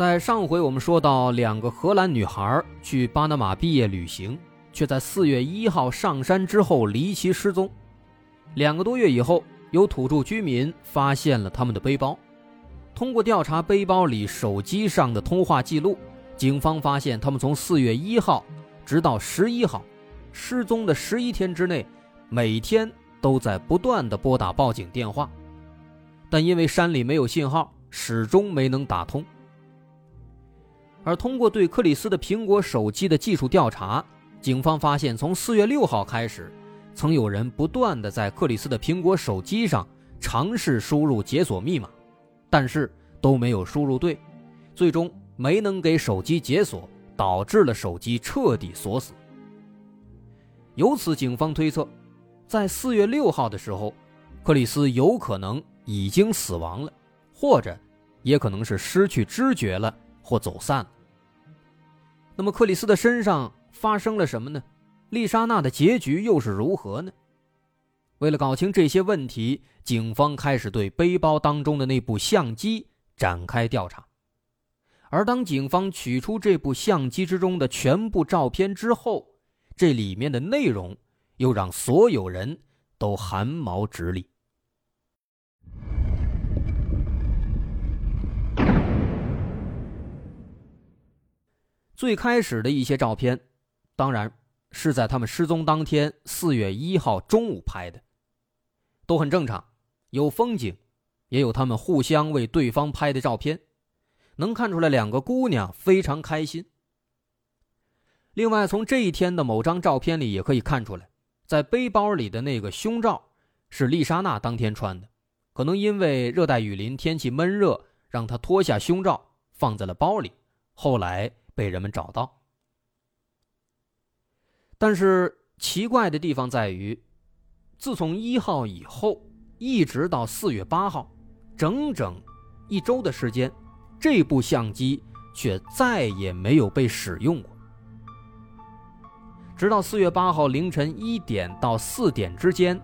在上回我们说到，两个荷兰女孩去巴拿马毕业旅行，却在四月一号上山之后离奇失踪。两个多月以后，有土著居民发现了他们的背包。通过调查背包里手机上的通话记录，警方发现他们从四月一号直到十一号失踪的十一天之内，每天都在不断的拨打报警电话，但因为山里没有信号，始终没能打通。而通过对克里斯的苹果手机的技术调查，警方发现，从四月六号开始，曾有人不断的在克里斯的苹果手机上尝试输入解锁密码，但是都没有输入对，最终没能给手机解锁，导致了手机彻底锁死。由此，警方推测，在四月六号的时候，克里斯有可能已经死亡了，或者也可能是失去知觉了。或走散。那么克里斯的身上发生了什么呢？丽莎娜的结局又是如何呢？为了搞清这些问题，警方开始对背包当中的那部相机展开调查。而当警方取出这部相机之中的全部照片之后，这里面的内容又让所有人都汗毛直立。最开始的一些照片，当然是在他们失踪当天四月一号中午拍的，都很正常，有风景，也有他们互相为对方拍的照片，能看出来两个姑娘非常开心。另外，从这一天的某张照片里也可以看出来，在背包里的那个胸罩是丽莎娜当天穿的，可能因为热带雨林天气闷热，让她脱下胸罩放在了包里，后来。被人们找到，但是奇怪的地方在于，自从一号以后，一直到四月八号，整整一周的时间，这部相机却再也没有被使用过。直到四月八号凌晨一点到四点之间，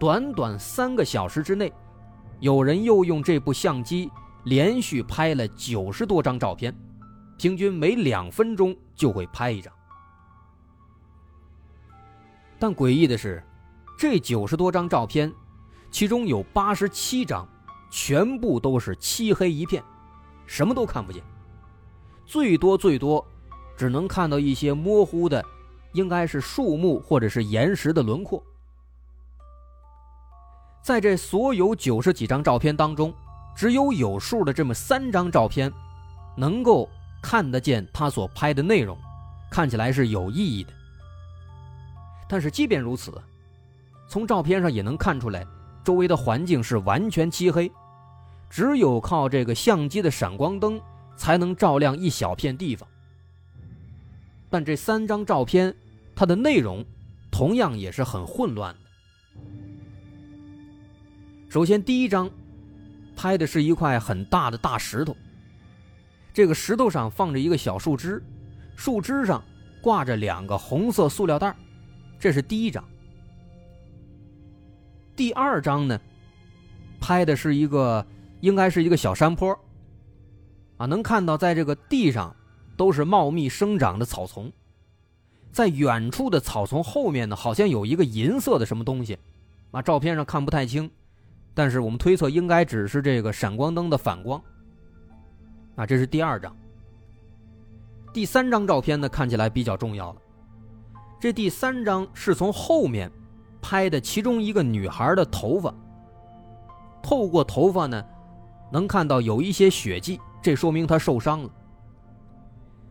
短短三个小时之内，有人又用这部相机连续拍了九十多张照片。平均每两分钟就会拍一张，但诡异的是，这九十多张照片，其中有八十七张，全部都是漆黑一片，什么都看不见，最多最多只能看到一些模糊的，应该是树木或者是岩石的轮廓。在这所有九十几张照片当中，只有有数的这么三张照片，能够。看得见他所拍的内容，看起来是有意义的。但是即便如此，从照片上也能看出来，周围的环境是完全漆黑，只有靠这个相机的闪光灯才能照亮一小片地方。但这三张照片，它的内容同样也是很混乱的。首先，第一张拍的是一块很大的大石头。这个石头上放着一个小树枝，树枝上挂着两个红色塑料袋这是第一张。第二张呢，拍的是一个应该是一个小山坡，啊，能看到在这个地上都是茂密生长的草丛，在远处的草丛后面呢，好像有一个银色的什么东西，啊，照片上看不太清，但是我们推测应该只是这个闪光灯的反光。啊，这是第二张。第三张照片呢，看起来比较重要了。这第三张是从后面拍的，其中一个女孩的头发。透过头发呢，能看到有一些血迹，这说明她受伤了。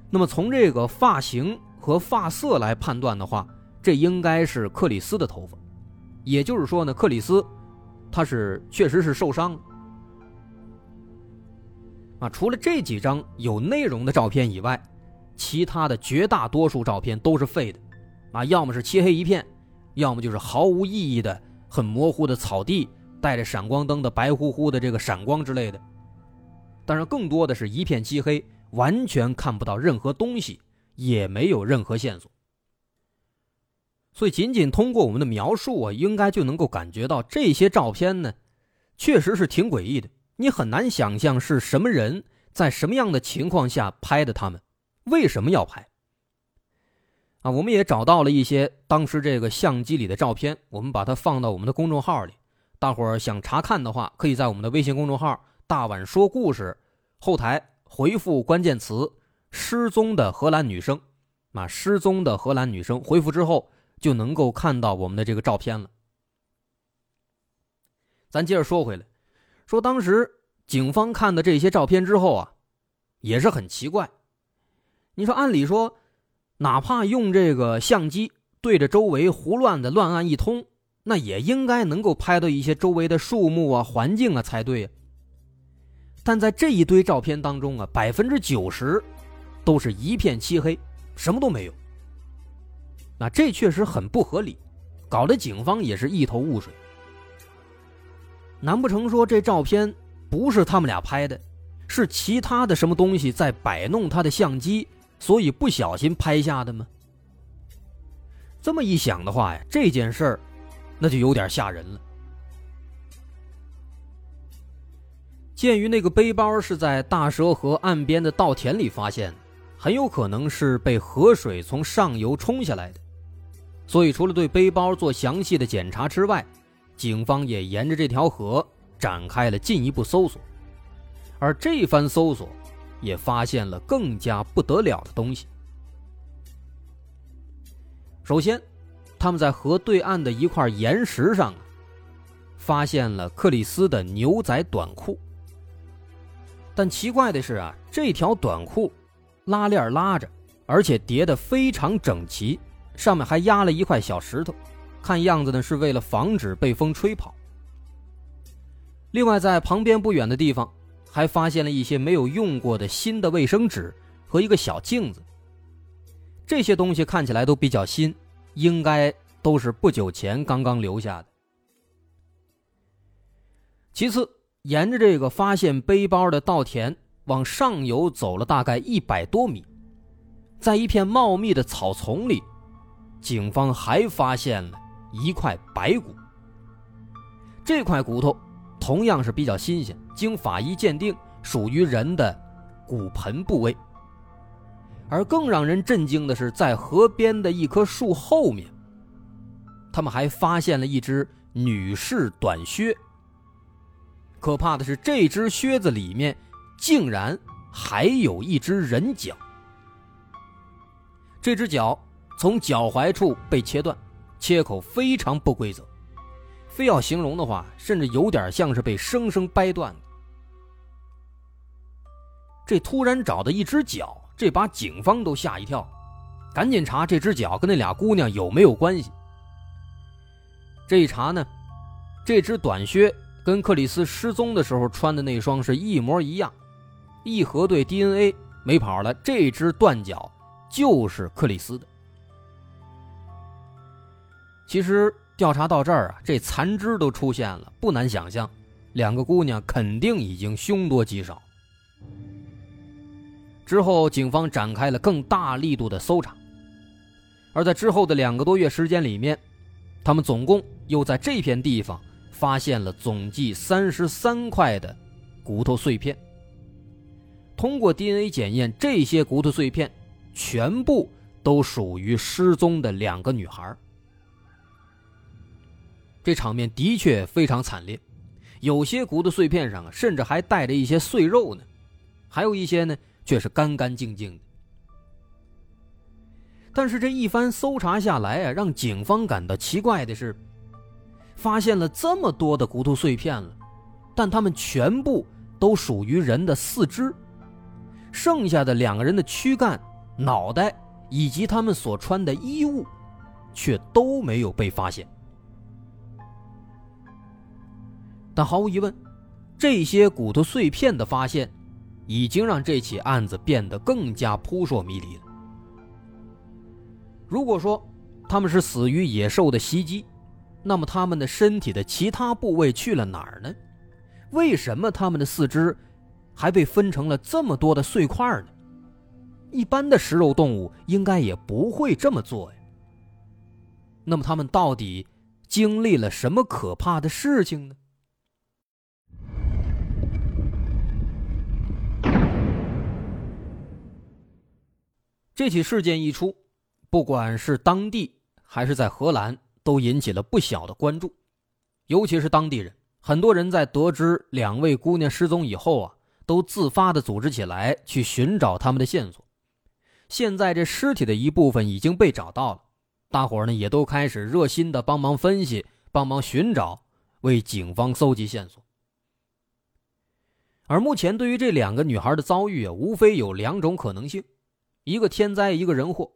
那么从这个发型和发色来判断的话，这应该是克里斯的头发。也就是说呢，克里斯他是确实是受伤了。啊，除了这几张有内容的照片以外，其他的绝大多数照片都是废的，啊，要么是漆黑一片，要么就是毫无意义的、很模糊的草地，带着闪光灯的白乎乎的这个闪光之类的。当然，更多的是一片漆黑，完全看不到任何东西，也没有任何线索。所以，仅仅通过我们的描述啊，应该就能够感觉到这些照片呢，确实是挺诡异的。你很难想象是什么人在什么样的情况下拍的他们，为什么要拍？啊，我们也找到了一些当时这个相机里的照片，我们把它放到我们的公众号里。大伙儿想查看的话，可以在我们的微信公众号“大碗说故事”后台回复关键词“失踪的荷兰女生”，啊，失踪的荷兰女生，回复之后就能够看到我们的这个照片了。咱接着说回来。说当时警方看的这些照片之后啊，也是很奇怪。你说按理说，哪怕用这个相机对着周围胡乱的乱按一通，那也应该能够拍到一些周围的树木啊、环境啊才对。但在这一堆照片当中啊，百分之九十都是一片漆黑，什么都没有。那这确实很不合理，搞得警方也是一头雾水。难不成说这照片不是他们俩拍的，是其他的什么东西在摆弄他的相机，所以不小心拍下的吗？这么一想的话呀，这件事儿那就有点吓人了。鉴于那个背包是在大蛇河岸边的稻田里发现，很有可能是被河水从上游冲下来的，所以除了对背包做详细的检查之外，警方也沿着这条河展开了进一步搜索，而这番搜索也发现了更加不得了的东西。首先，他们在河对岸的一块岩石上啊发现了克里斯的牛仔短裤。但奇怪的是啊，这条短裤拉链拉着，而且叠得非常整齐，上面还压了一块小石头。看样子呢，是为了防止被风吹跑。另外，在旁边不远的地方，还发现了一些没有用过的新的卫生纸和一个小镜子。这些东西看起来都比较新，应该都是不久前刚刚留下的。其次，沿着这个发现背包的稻田往上游走了大概一百多米，在一片茂密的草丛里，警方还发现了。一块白骨，这块骨头同样是比较新鲜，经法医鉴定属于人的骨盆部位。而更让人震惊的是，在河边的一棵树后面，他们还发现了一只女士短靴。可怕的是，这只靴子里面竟然还有一只人脚，这只脚从脚踝处被切断。切口非常不规则，非要形容的话，甚至有点像是被生生掰断的。这突然找的一只脚，这把警方都吓一跳，赶紧查这只脚跟那俩姑娘有没有关系。这一查呢，这只短靴跟克里斯失踪的时候穿的那双是一模一样，一核对 DNA 没跑了，这只断脚就是克里斯的。其实调查到这儿啊，这残肢都出现了，不难想象，两个姑娘肯定已经凶多吉少。之后，警方展开了更大力度的搜查，而在之后的两个多月时间里面，他们总共又在这片地方发现了总计三十三块的骨头碎片。通过 DNA 检验，这些骨头碎片全部都属于失踪的两个女孩。这场面的确非常惨烈，有些骨头碎片上，甚至还带着一些碎肉呢，还有一些呢，却是干干净净的。但是这一番搜查下来啊，让警方感到奇怪的是，发现了这么多的骨头碎片了，但它们全部都属于人的四肢，剩下的两个人的躯干、脑袋以及他们所穿的衣物，却都没有被发现。但毫无疑问，这些骨头碎片的发现，已经让这起案子变得更加扑朔迷离了。如果说他们是死于野兽的袭击，那么他们的身体的其他部位去了哪儿呢？为什么他们的四肢还被分成了这么多的碎块呢？一般的食肉动物应该也不会这么做呀。那么他们到底经历了什么可怕的事情呢？这起事件一出，不管是当地还是在荷兰，都引起了不小的关注，尤其是当地人。很多人在得知两位姑娘失踪以后啊，都自发的组织起来去寻找他们的线索。现在这尸体的一部分已经被找到了，大伙呢也都开始热心的帮忙分析、帮忙寻找，为警方搜集线索。而目前对于这两个女孩的遭遇啊，无非有两种可能性：一个天灾，一个人祸。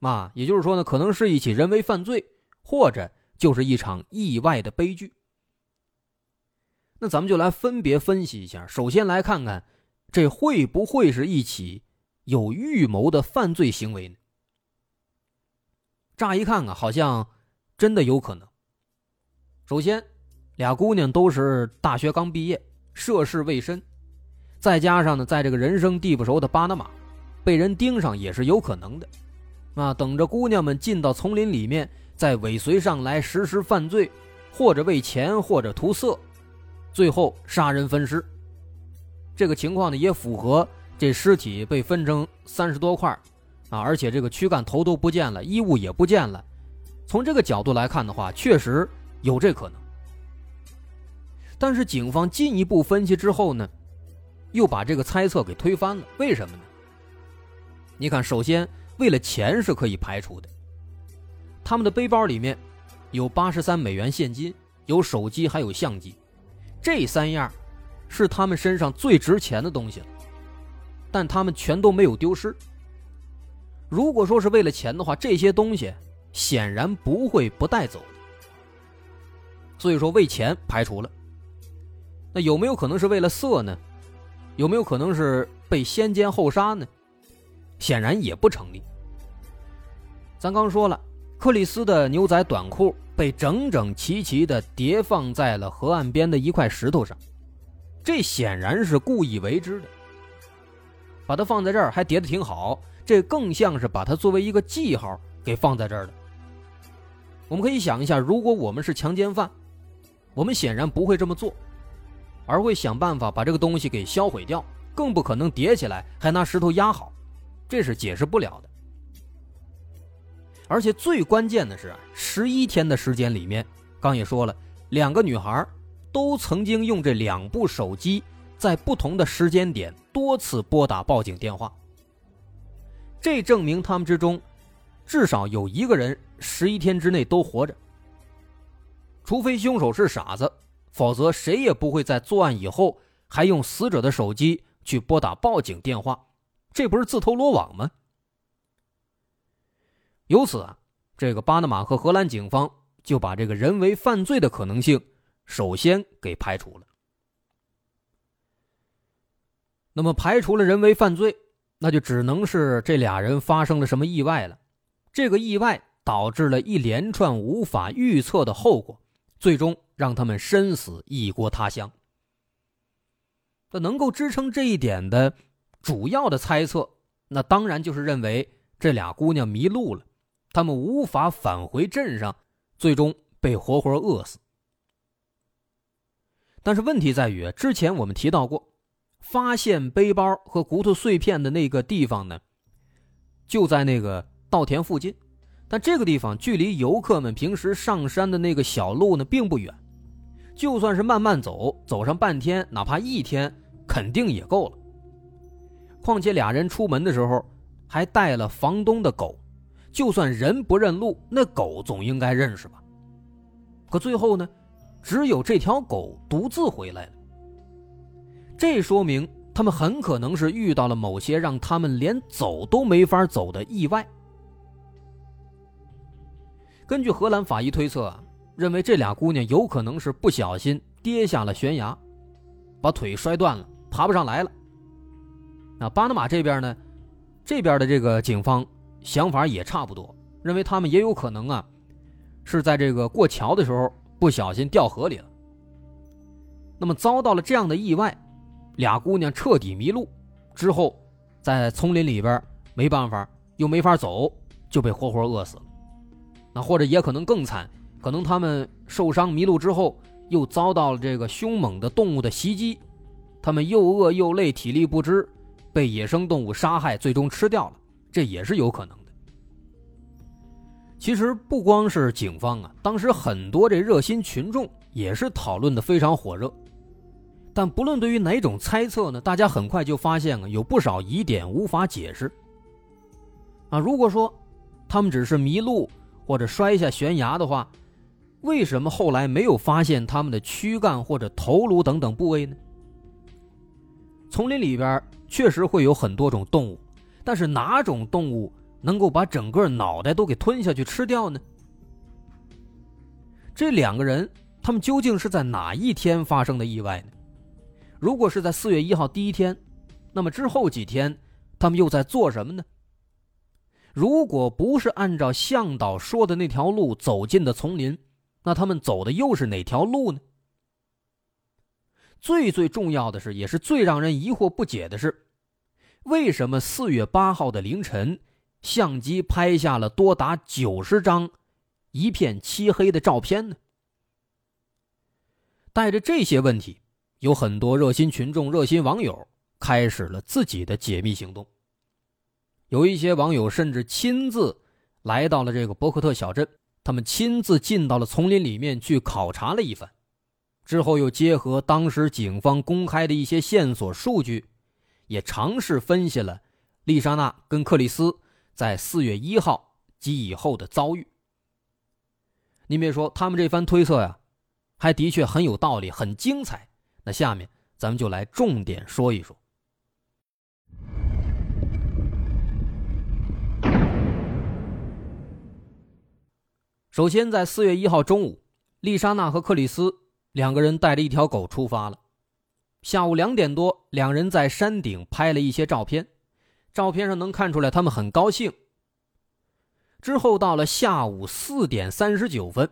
啊，也就是说呢，可能是一起人为犯罪，或者就是一场意外的悲剧。那咱们就来分别分析一下。首先来看看，这会不会是一起有预谋的犯罪行为呢？乍一看啊，好像真的有可能。首先，俩姑娘都是大学刚毕业，涉世未深，再加上呢，在这个人生地不熟的巴拿马，被人盯上也是有可能的。啊，等着姑娘们进到丛林里面，再尾随上来实施犯罪，或者为钱，或者图色。最后杀人分尸，这个情况呢也符合这尸体被分成三十多块啊，而且这个躯干头都不见了，衣物也不见了。从这个角度来看的话，确实有这可能。但是警方进一步分析之后呢，又把这个猜测给推翻了。为什么呢？你看，首先为了钱是可以排除的。他们的背包里面有八十三美元现金，有手机，还有相机。这三样是他们身上最值钱的东西了，但他们全都没有丢失。如果说是为了钱的话，这些东西显然不会不带走的。所以说为钱排除了。那有没有可能是为了色呢？有没有可能是被先奸后杀呢？显然也不成立。咱刚说了，克里斯的牛仔短裤。被整整齐齐地叠放在了河岸边的一块石头上，这显然是故意为之的。把它放在这儿还叠得挺好，这更像是把它作为一个记号给放在这儿的。我们可以想一下，如果我们是强奸犯，我们显然不会这么做，而会想办法把这个东西给销毁掉，更不可能叠起来还拿石头压好，这是解释不了的。而且最关键的是，十一天的时间里面，刚也说了，两个女孩都曾经用这两部手机，在不同的时间点多次拨打报警电话。这证明他们之中，至少有一个人十一天之内都活着。除非凶手是傻子，否则谁也不会在作案以后还用死者的手机去拨打报警电话，这不是自投罗网吗？由此啊，这个巴拿马和荷兰警方就把这个人为犯罪的可能性首先给排除了。那么排除了人为犯罪，那就只能是这俩人发生了什么意外了。这个意外导致了一连串无法预测的后果，最终让他们身死异国他乡。那能够支撑这一点的主要的猜测，那当然就是认为这俩姑娘迷路了。他们无法返回镇上，最终被活活饿死。但是问题在于，之前我们提到过，发现背包和骨头碎片的那个地方呢，就在那个稻田附近。但这个地方距离游客们平时上山的那个小路呢，并不远。就算是慢慢走，走上半天，哪怕一天，肯定也够了。况且俩人出门的时候还带了房东的狗。就算人不认路，那狗总应该认识吧？可最后呢，只有这条狗独自回来了。这说明他们很可能是遇到了某些让他们连走都没法走的意外。根据荷兰法医推测，认为这俩姑娘有可能是不小心跌下了悬崖，把腿摔断了，爬不上来了。那巴拿马这边呢，这边的这个警方想法也差不多，认为他们也有可能啊，是在这个过桥的时候不小心掉河里了。那么遭到了这样的意外，俩姑娘彻底迷路之后，在丛林里边没办法，又没法走，就被活活饿死了。那或者也可能更惨，可能他们受伤迷路之后，又遭到了这个凶猛的动物的袭击，他们又饿又累，体力不支，被野生动物杀害，最终吃掉了，这也是有可能的。其实不光是警方啊，当时很多这热心群众也是讨论的非常火热。但不论对于哪种猜测呢，大家很快就发现啊，有不少疑点无法解释。啊，如果说他们只是迷路或者摔下悬崖的话，为什么后来没有发现他们的躯干或者头颅等等部位呢？丛林里边确实会有很多种动物，但是哪种动物能够把整个脑袋都给吞下去吃掉呢？这两个人，他们究竟是在哪一天发生的意外呢？如果是在四月一号第一天，那么之后几天他们又在做什么呢？如果不是按照向导说的那条路走进的丛林，那他们走的又是哪条路呢？最最重要的是，也是最让人疑惑不解的是，为什么四月八号的凌晨，相机拍下了多达九十张一片漆黑的照片呢？带着这些问题。有很多热心群众、热心网友开始了自己的解密行动。有一些网友甚至亲自来到了这个博克特小镇，他们亲自进到了丛林里面去考察了一番，之后又结合当时警方公开的一些线索数据，也尝试分析了丽莎娜跟克里斯在四月一号及以后的遭遇。您别说，他们这番推测呀，还的确很有道理，很精彩。那下面咱们就来重点说一说。首先，在四月一号中午，丽莎娜和克里斯两个人带着一条狗出发了。下午两点多，两人在山顶拍了一些照片，照片上能看出来他们很高兴。之后到了下午四点三十九分，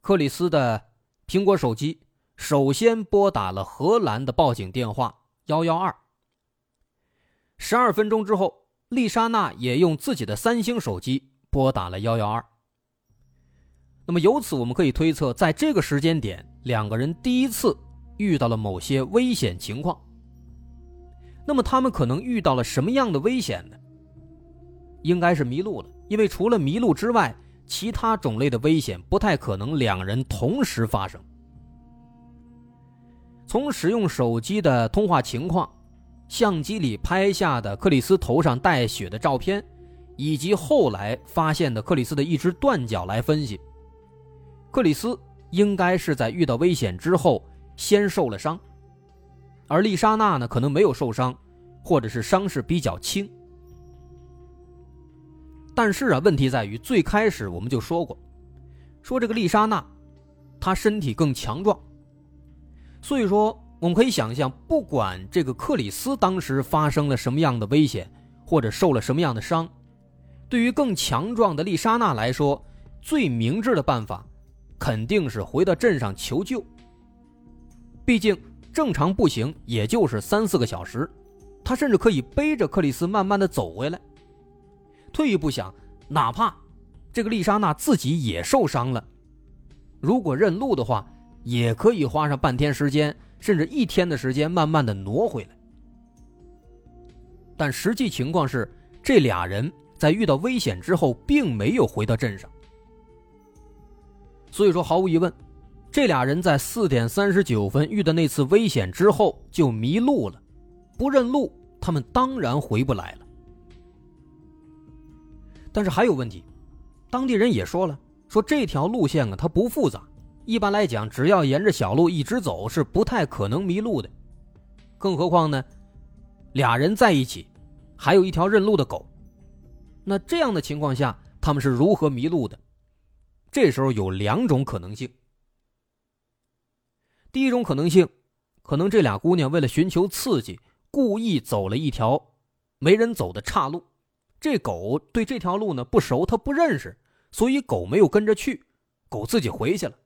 克里斯的苹果手机。首先拨打了荷兰的报警电话幺幺二。十二分钟之后，丽莎娜也用自己的三星手机拨打了幺幺二。那么由此我们可以推测，在这个时间点，两个人第一次遇到了某些危险情况。那么他们可能遇到了什么样的危险呢？应该是迷路了，因为除了迷路之外，其他种类的危险不太可能两人同时发生。从使用手机的通话情况、相机里拍下的克里斯头上带血的照片，以及后来发现的克里斯的一只断脚来分析，克里斯应该是在遇到危险之后先受了伤，而丽莎娜呢可能没有受伤，或者是伤势比较轻。但是啊，问题在于最开始我们就说过，说这个丽莎娜，她身体更强壮。所以说，我们可以想象，不管这个克里斯当时发生了什么样的危险，或者受了什么样的伤，对于更强壮的丽莎娜来说，最明智的办法，肯定是回到镇上求救。毕竟正常步行也就是三四个小时，他甚至可以背着克里斯慢慢的走回来。退一步想，哪怕这个丽莎娜自己也受伤了，如果认路的话。也可以花上半天时间，甚至一天的时间，慢慢的挪回来。但实际情况是，这俩人在遇到危险之后，并没有回到镇上。所以说，毫无疑问，这俩人在四点三十九分遇到那次危险之后就迷路了，不认路，他们当然回不来了。但是还有问题，当地人也说了，说这条路线啊，它不复杂。一般来讲，只要沿着小路一直走，是不太可能迷路的。更何况呢，俩人在一起，还有一条认路的狗。那这样的情况下，他们是如何迷路的？这时候有两种可能性。第一种可能性，可能这俩姑娘为了寻求刺激，故意走了一条没人走的岔路，这狗对这条路呢不熟，它不认识，所以狗没有跟着去，狗自己回去了。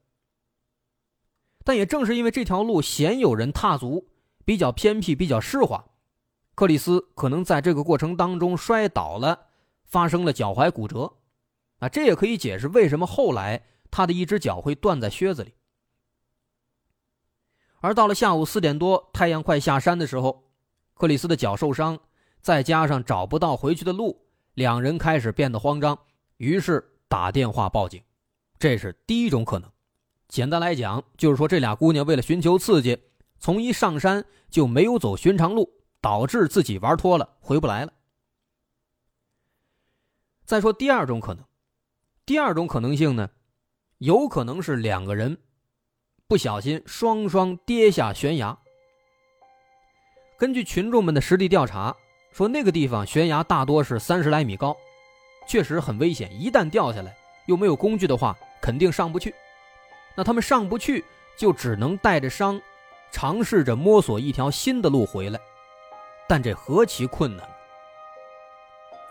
但也正是因为这条路鲜有人踏足，比较偏僻，比较湿滑，克里斯可能在这个过程当中摔倒了，发生了脚踝骨折。啊，这也可以解释为什么后来他的一只脚会断在靴子里。而到了下午四点多，太阳快下山的时候，克里斯的脚受伤，再加上找不到回去的路，两人开始变得慌张，于是打电话报警。这是第一种可能。简单来讲，就是说这俩姑娘为了寻求刺激，从一上山就没有走寻常路，导致自己玩脱了，回不来了。再说第二种可能，第二种可能性呢，有可能是两个人。不小心双双跌下悬崖。根据群众们的实地调查，说那个地方悬崖大多是三十来米高，确实很危险。一旦掉下来，又没有工具的话，肯定上不去。那他们上不去，就只能带着伤，尝试着摸索一条新的路回来。但这何其困难！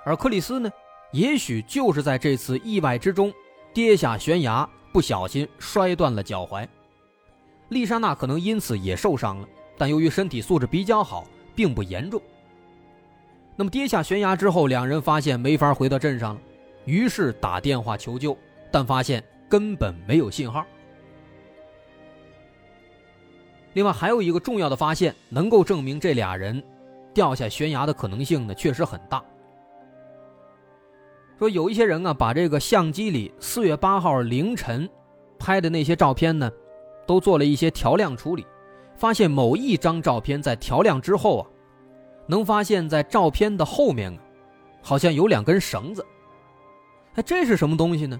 而克里斯呢，也许就是在这次意外之中跌下悬崖，不小心摔断了脚踝。丽莎娜可能因此也受伤了，但由于身体素质比较好，并不严重。那么跌下悬崖之后，两人发现没法回到镇上了，于是打电话求救，但发现根本没有信号。另外还有一个重要的发现，能够证明这俩人掉下悬崖的可能性呢，确实很大。说有一些人啊，把这个相机里四月八号凌晨拍的那些照片呢。都做了一些调亮处理，发现某一张照片在调亮之后啊，能发现在照片的后面啊，好像有两根绳子。哎，这是什么东西呢？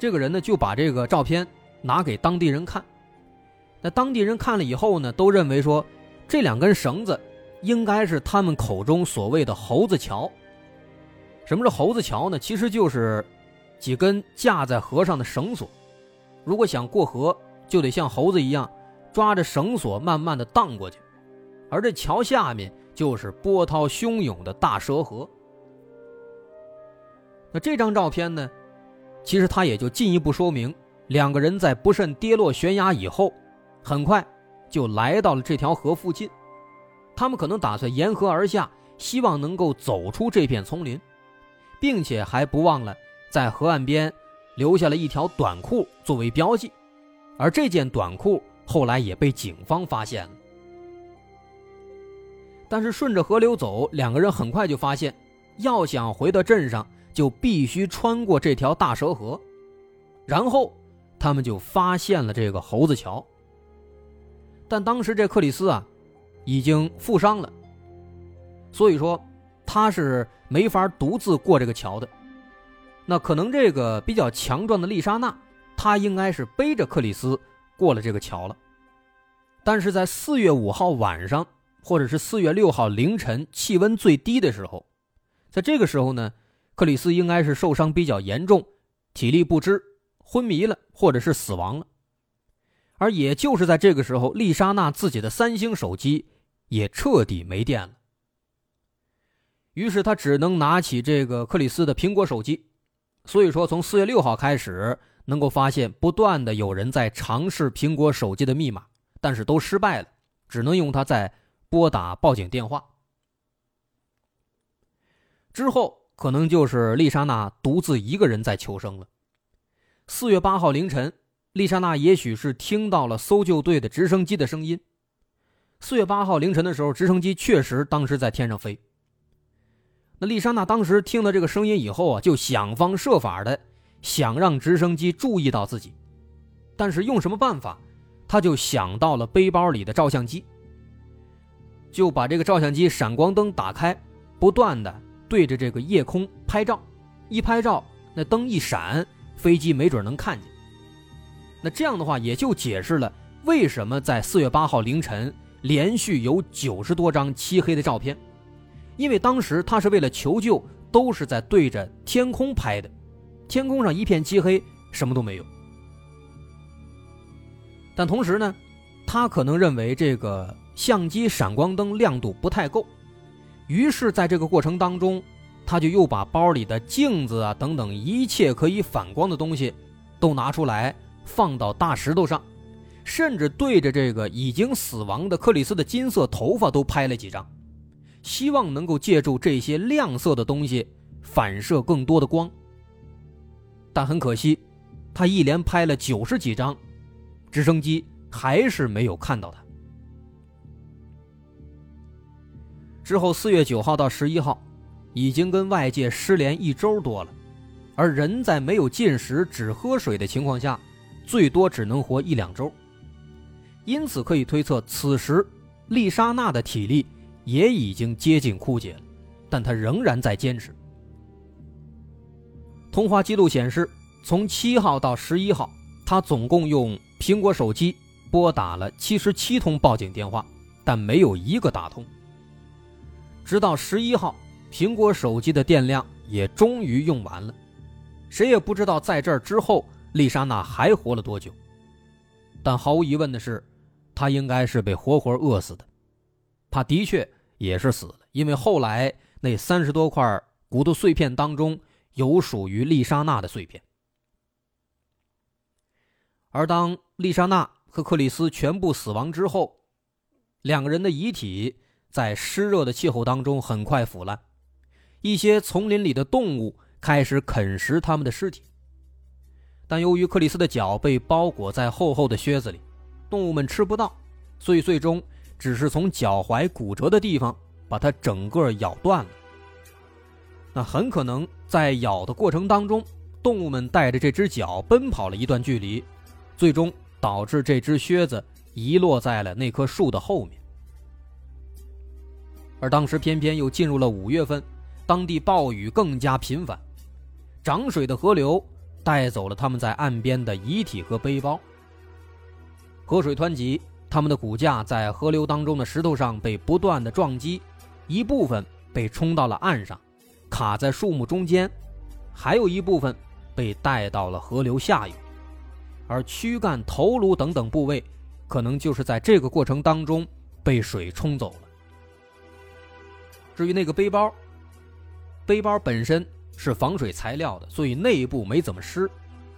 这个人呢就把这个照片拿给当地人看，那当地人看了以后呢，都认为说这两根绳子应该是他们口中所谓的猴子桥。什么是猴子桥呢？其实就是几根架在河上的绳索。如果想过河，就得像猴子一样，抓着绳索慢慢的荡过去，而这桥下面就是波涛汹涌的大蛇河。那这张照片呢，其实它也就进一步说明，两个人在不慎跌落悬崖以后，很快就来到了这条河附近，他们可能打算沿河而下，希望能够走出这片丛林，并且还不忘了在河岸边。留下了一条短裤作为标记，而这件短裤后来也被警方发现了。但是顺着河流走，两个人很快就发现，要想回到镇上，就必须穿过这条大蛇河。然后他们就发现了这个猴子桥。但当时这克里斯啊，已经负伤了，所以说他是没法独自过这个桥的。那可能这个比较强壮的丽莎娜，她应该是背着克里斯过了这个桥了。但是在四月五号晚上，或者是四月六号凌晨，气温最低的时候，在这个时候呢，克里斯应该是受伤比较严重，体力不支，昏迷了，或者是死亡了。而也就是在这个时候，丽莎娜自己的三星手机也彻底没电了。于是他只能拿起这个克里斯的苹果手机。所以说，从四月六号开始，能够发现不断的有人在尝试苹果手机的密码，但是都失败了，只能用它在拨打报警电话。之后可能就是丽莎娜独自一个人在求生了。四月八号凌晨，丽莎娜也许是听到了搜救队的直升机的声音。四月八号凌晨的时候，直升机确实当时在天上飞。那丽莎娜当时听了这个声音以后啊，就想方设法的想让直升机注意到自己，但是用什么办法？她就想到了背包里的照相机，就把这个照相机闪光灯打开，不断的对着这个夜空拍照。一拍照，那灯一闪，飞机没准能看见。那这样的话，也就解释了为什么在四月八号凌晨连续有九十多张漆黑的照片。因为当时他是为了求救，都是在对着天空拍的，天空上一片漆黑，什么都没有。但同时呢，他可能认为这个相机闪光灯亮度不太够，于是，在这个过程当中，他就又把包里的镜子啊等等一切可以反光的东西都拿出来放到大石头上，甚至对着这个已经死亡的克里斯的金色头发都拍了几张，希望能够借助这些亮色的东西反射更多的光。但很可惜，他一连拍了九十几张，直升机还是没有看到他。之后四月九号到十一号，已经跟外界失联一周多了，而人在没有进食、只喝水的情况下，最多只能活一两周。因此可以推测，此时丽莎娜的体力也已经接近枯竭了，但他仍然在坚持。通话记录显示，从七号到十一号，他总共用苹果手机拨打了七十七通报警电话，但没有一个打通。直到十一号，苹果手机的电量也终于用完了，谁也不知道在这之后丽莎娜还活了多久。但毫无疑问的是，她应该是被活活饿死的。他的确也是死了，因为后来那三十多块骨头碎片当中。有属于丽莎娜的碎片，而当丽莎娜和克里斯全部死亡之后，两个人的遗体在湿热的气候当中很快腐烂，一些丛林里的动物开始啃食他们的尸体，但由于克里斯的脚被包裹在厚厚的靴子里，动物们吃不到，所以最终只是从脚踝骨折的地方把它整个咬断了。那很可能在咬的过程当中，动物们带着这只脚奔跑了一段距离，最终导致这只靴子遗落在了那棵树的后面。而当时偏偏又进入了五月份，当地暴雨更加频繁，涨水的河流带走了他们在岸边的遗体和背包。河水湍急，他们的骨架在河流当中的石头上被不断的撞击，一部分被冲到了岸上。卡在树木中间，还有一部分被带到了河流下游，而躯干、头颅等等部位，可能就是在这个过程当中被水冲走了。至于那个背包，背包本身是防水材料的，所以内部没怎么湿，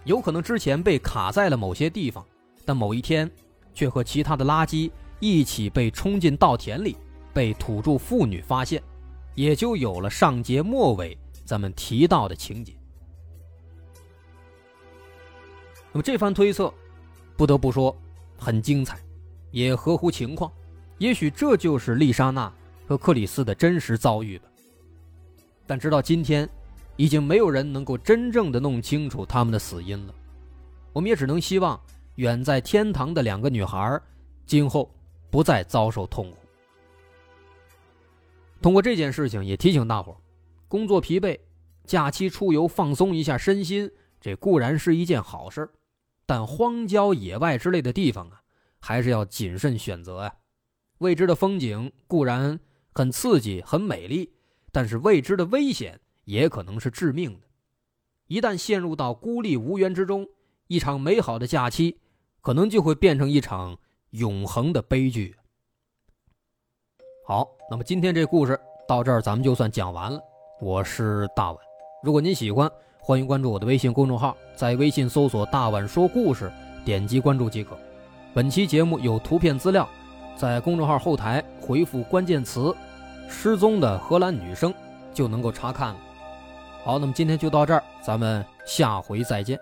有可能之前被卡在了某些地方，但某一天却和其他的垃圾一起被冲进稻田里，被土著妇女发现。也就有了上节末尾咱们提到的情节。那么这番推测，不得不说很精彩，也合乎情况。也许这就是丽莎娜和克里斯的真实遭遇吧。但直到今天，已经没有人能够真正的弄清楚他们的死因了。我们也只能希望远在天堂的两个女孩，今后不再遭受痛苦。通过这件事情，也提醒大伙工作疲惫，假期出游放松一下身心，这固然是一件好事但荒郊野外之类的地方啊，还是要谨慎选择啊。未知的风景固然很刺激、很美丽，但是未知的危险也可能是致命的。一旦陷入到孤立无援之中，一场美好的假期可能就会变成一场永恒的悲剧。好，那么今天这故事到这儿，咱们就算讲完了。我是大碗，如果您喜欢，欢迎关注我的微信公众号，在微信搜索“大碗说故事”，点击关注即可。本期节目有图片资料，在公众号后台回复关键词“失踪的荷兰女生”就能够查看了。好，那么今天就到这儿，咱们下回再见。